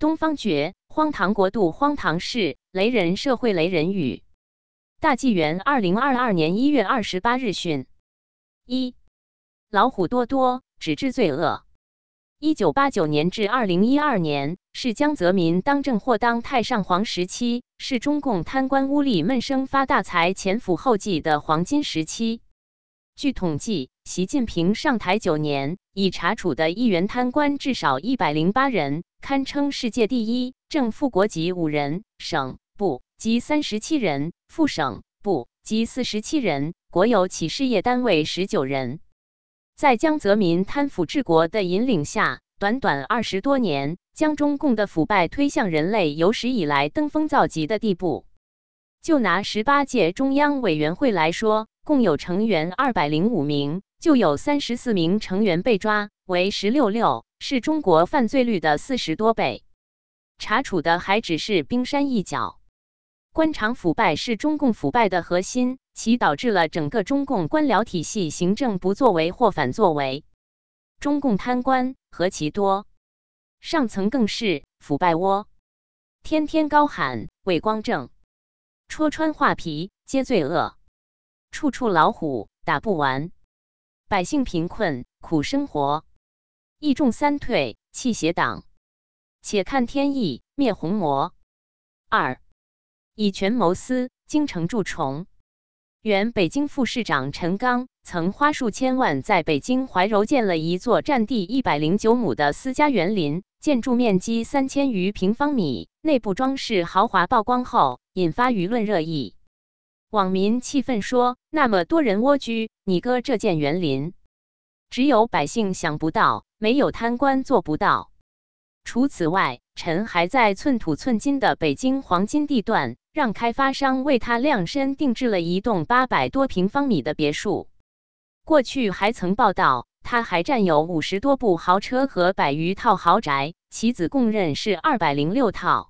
东方觉，荒唐国度，荒唐事，雷人社会，雷人语。大纪元二零二二年一月二十八日讯：一，老虎多多，只治罪恶。一九八九年至二零一二年是江泽民当政或当太上皇时期，是中共贪官污吏闷声发大财、前赴后继的黄金时期。据统计，习近平上台九年，已查处的议员贪官至少一百零八人，堪称世界第一。正副国级五人，省部级三十七人，副省部级四十七人，国有企事业单位十九人。在江泽民贪腐治国的引领下，短短二十多年，将中共的腐败推向人类有史以来登峰造极的地步。就拿十八届中央委员会来说。共有成员二百零五名，就有三十四名成员被抓，为十六六，是中国犯罪率的四十多倍。查处的还只是冰山一角。官场腐败是中共腐败的核心，其导致了整个中共官僚体系行政不作为或反作为。中共贪官何其多，上层更是腐败窝，天天高喊伟光正，戳穿画皮皆罪恶。处处老虎打不完，百姓贫困苦生活，一众三退弃邪党。且看天意灭红魔。二以权谋私，京城蛀虫。原北京副市长陈刚曾花数千万在北京怀柔建了一座占地一百零九亩的私家园林，建筑面积三千余平方米，内部装饰豪华，曝光后引发舆论热议。网民气愤说：“那么多人蜗居，你哥这件园林，只有百姓想不到，没有贪官做不到。除此外，陈还在寸土寸金的北京黄金地段，让开发商为他量身定制了一栋八百多平方米的别墅。过去还曾报道，他还占有五十多部豪车和百余套豪宅，妻子供认是二百零六套。”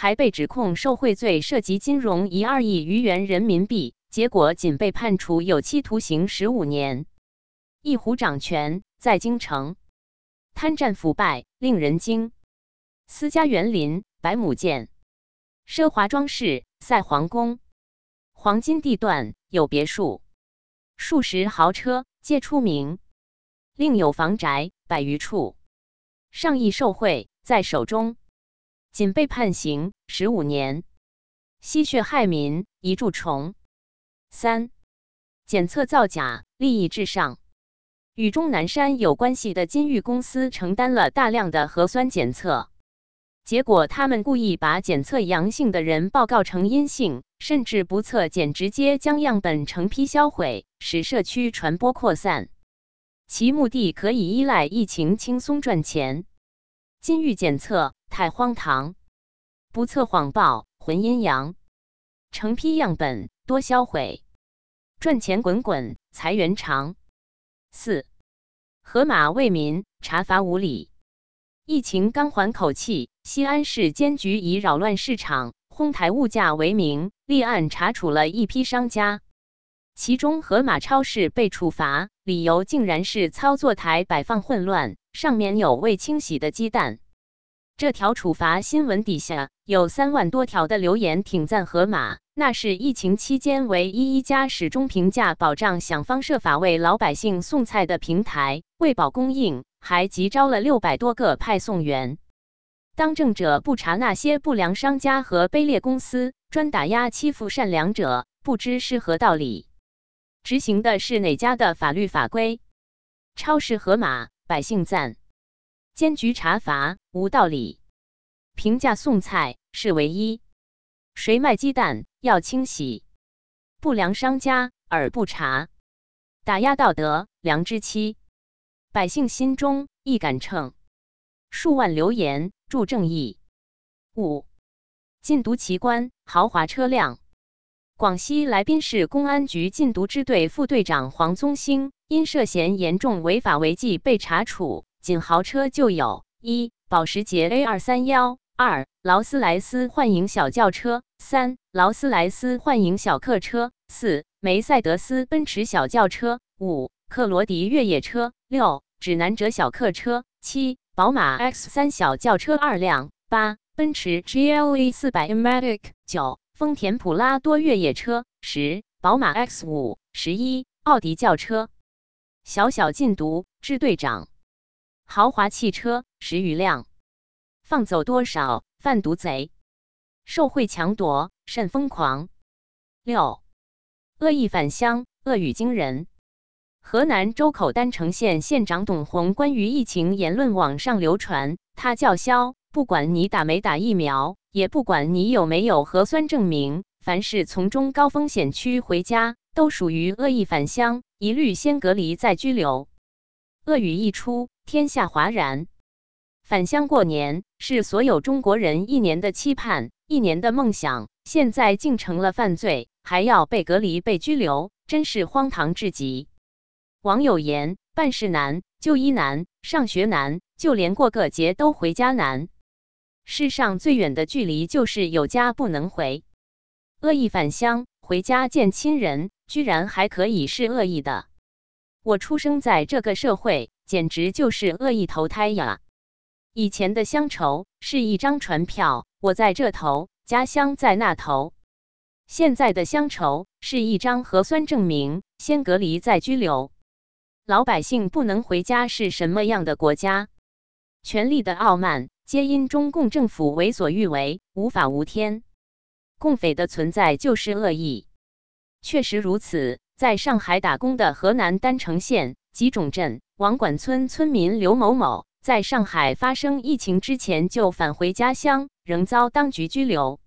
还被指控受贿罪，涉及金融一二亿余元人民币，结果仅被判处有期徒刑十五年。一虎掌权在京城，贪占腐败令人惊。私家园林百亩建，奢华装饰赛皇宫，黄金地段有别墅，数十豪车皆出名，另有房宅百余处，上亿受贿在手中。仅被判刑十五年，吸血害民，一蛀虫。三检测造假，利益至上。与钟南山有关系的金域公司承担了大量的核酸检测，结果他们故意把检测阳性的人报告成阴性，甚至不测检，直接将样本成批销毁，使社区传播扩散。其目的可以依赖疫情轻松赚钱。金域检测。太荒唐！不测谎报，混阴阳，成批样本多销毁，赚钱滚滚，财源长。四，河马为民查罚无理。疫情刚缓口气，西安市监局以扰乱市场、哄抬物价为名，立案查处了一批商家，其中河马超市被处罚，理由竟然是操作台摆放混乱，上面有未清洗的鸡蛋。这条处罚新闻底下有三万多条的留言挺赞盒马，那是疫情期间唯一一家始终评价保障、想方设法为老百姓送菜的平台。为保供应，还急招了六百多个派送员。当政者不查那些不良商家和卑劣公司，专打压欺负善良者，不知是何道理？执行的是哪家的法律法规？超市盒马，百姓赞。监局查罚无道理，平价送菜是唯一。谁卖鸡蛋要清洗，不良商家而不查，打压道德良知期，百姓心中一杆秤。数万留言助正义。五禁毒奇观豪华车辆。广西来宾市公安局禁毒支队副队长黄宗兴因涉嫌严重违法违纪被查处。仅豪车就有：一、保时捷 A 二三幺；二、劳斯莱斯幻影小轿车；三、劳斯莱斯幻影小客车；四、梅赛德斯奔驰小轿车；五、克罗迪越野车；六、指南者小客车；七、宝马 X 三小轿车二辆；八、奔驰 GLE 四百 Matic；九、丰田普拉多越野车；十、宝马 X 五；十一、奥迪轿车。小小禁毒，支队长。豪华汽车十余辆，放走多少贩毒贼？受贿抢夺甚疯狂。六、恶意返乡，恶语惊人。河南周口郸城县县长董洪关于疫情言论网上流传，他叫嚣：不管你打没打疫苗，也不管你有没有核酸证明，凡是从中高风险区回家，都属于恶意返乡，一律先隔离再拘留。恶语一出。天下哗然，返乡过年是所有中国人一年的期盼，一年的梦想，现在竟成了犯罪，还要被隔离、被拘留，真是荒唐至极。网友言：办事难，就医难，上学难，就连过个节都回家难。世上最远的距离就是有家不能回。恶意返乡回家见亲人，居然还可以是恶意的。我出生在这个社会。简直就是恶意投胎呀！以前的乡愁是一张船票，我在这头，家乡在那头。现在的乡愁是一张核酸证明，先隔离再拘留。老百姓不能回家是什么样的国家？权力的傲慢，皆因中共政府为所欲为，无法无天。共匪的存在就是恶意，确实如此。在上海打工的河南郸城县集种镇。王管村村民刘某某在上海发生疫情之前就返回家乡，仍遭当局拘留。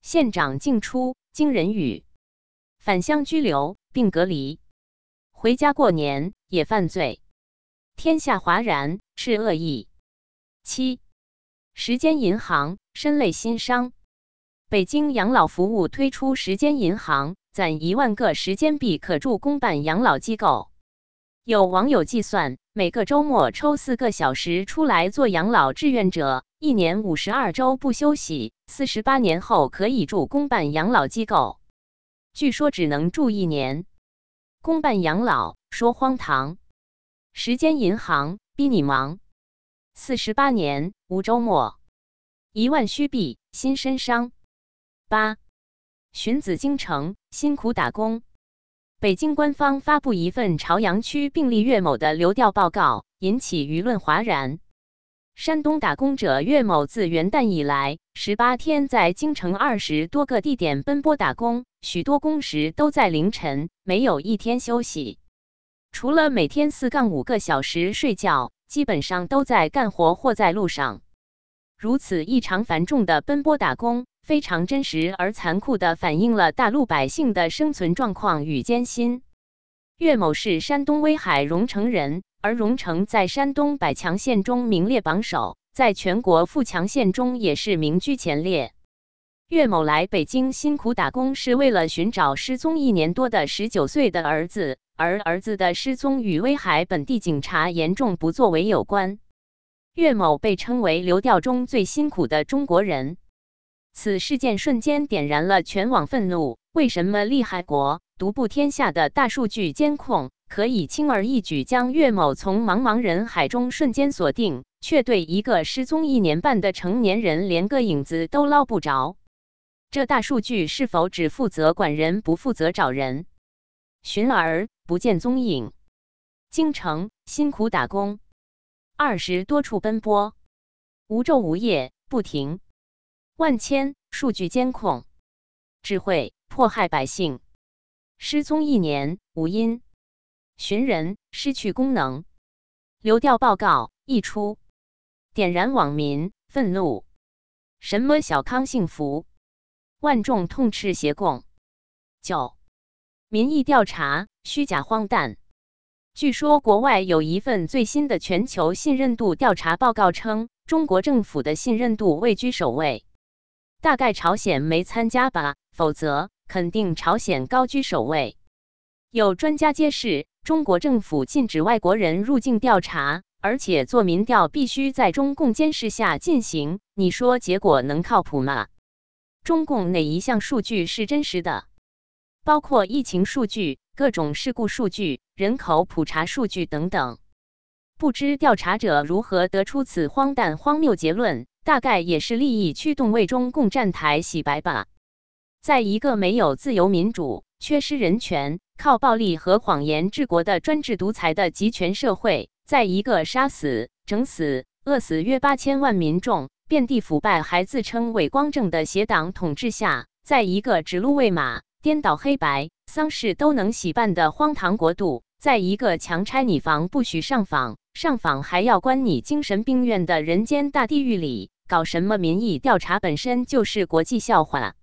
县长进出惊人语：返乡拘留并隔离，回家过年也犯罪，天下哗然，是恶意。七，时间银行身累心伤。北京养老服务推出时间银行，攒一万个时间币可助公办养老机构。有网友计算，每个周末抽四个小时出来做养老志愿者，一年五十二周不休息，四十八年后可以住公办养老机构。据说只能住一年，公办养老说荒唐，时间银行逼你忙，四十八年无周末，一万虚币心身伤。八，寻子京城辛苦打工。北京官方发布一份朝阳区病例岳某的流调报告，引起舆论哗然。山东打工者岳某自元旦以来，十八天在京城二十多个地点奔波打工，许多工时都在凌晨，没有一天休息。除了每天四杠五个小时睡觉，基本上都在干活或在路上。如此异常繁重的奔波打工。非常真实而残酷地反映了大陆百姓的生存状况与艰辛。岳某是山东威海荣成人，而荣成在山东百强县中名列榜首，在全国富强县中也是名居前列。岳某来北京辛苦打工，是为了寻找失踪一年多的十九岁的儿子，而儿子的失踪与威海本地警察严重不作为有关。岳某被称为流调中最辛苦的中国人。此事件瞬间点燃了全网愤怒。为什么厉害国独步天下的大数据监控可以轻而易举将岳某从茫茫人海中瞬间锁定，却对一个失踪一年半的成年人连个影子都捞不着？这大数据是否只负责管人，不负责找人？寻儿不见踪影，京城辛苦打工，二十多处奔波，无昼无夜不停。万千数据监控，智慧迫害百姓，失踪一年无因，寻人失去功能。流调报告一出，点燃网民愤怒。什么小康幸福？万众痛斥邪共。九民意调查虚假荒诞。据说国外有一份最新的全球信任度调查报告称，中国政府的信任度位居首位。大概朝鲜没参加吧，否则肯定朝鲜高居首位。有专家揭示，中国政府禁止外国人入境调查，而且做民调必须在中共监视下进行。你说结果能靠谱吗？中共哪一项数据是真实的？包括疫情数据、各种事故数据、人口普查数据等等。不知调查者如何得出此荒诞荒谬结论？大概也是利益驱动，为中共站台洗白吧。在一个没有自由民主、缺失人权、靠暴力和谎言治国的专制独裁的集权社会，在一个杀死、整死、饿死约八千万民众、遍地腐败还自称伪光正的邪党统治下，在一个指鹿为马、颠倒黑白、丧事都能喜办的荒唐国度，在一个强拆你房不许上访、上访还要关你精神病院的人间大地狱里。搞什么民意调查本身就是国际笑话。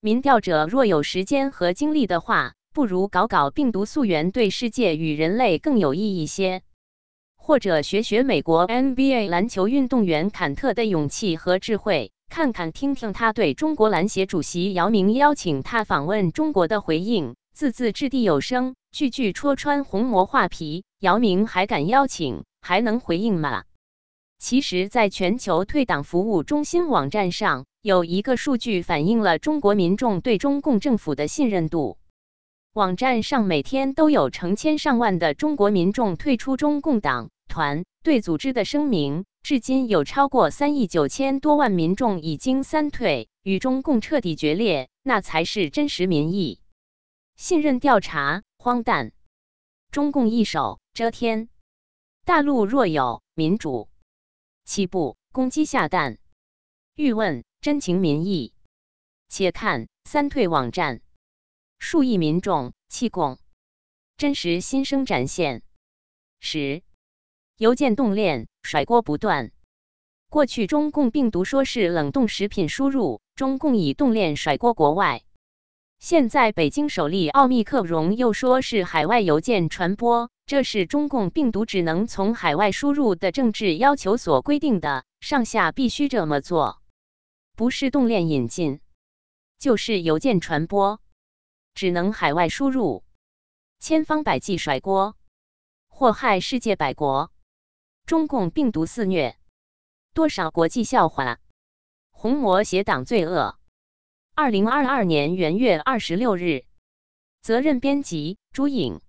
民调者若有时间和精力的话，不如搞搞病毒溯源，对世界与人类更有意义些。或者学学美国 NBA 篮球运动员坎特的勇气和智慧，看看听听他对中国篮协主席姚明邀请他访问中国的回应，字字掷地有声，句句戳穿红魔画皮。姚明还敢邀请，还能回应吗？其实，在全球退党服务中心网站上，有一个数据反映了中国民众对中共政府的信任度。网站上每天都有成千上万的中国民众退出中共党团队组织的声明，至今有超过三亿九千多万民众已经三退，与中共彻底决裂，那才是真实民意。信任调查荒诞，中共一手遮天，大陆若有民主。七步攻击下蛋，欲问真情民意，且看三退网站，数亿民众弃共，真实心声展现。十邮件冻链甩锅不断，过去中共病毒说是冷冻食品输入，中共以冻链甩锅国外。现在北京首例奥密克戎又说是海外邮件传播，这是中共病毒只能从海外输入的政治要求所规定的，上下必须这么做，不是动链引进，就是邮件传播，只能海外输入，千方百计甩锅，祸害世界百国。中共病毒肆虐，多少国际笑话，红魔邪党罪恶。二零二二年元月二十六日，责任编辑：朱颖。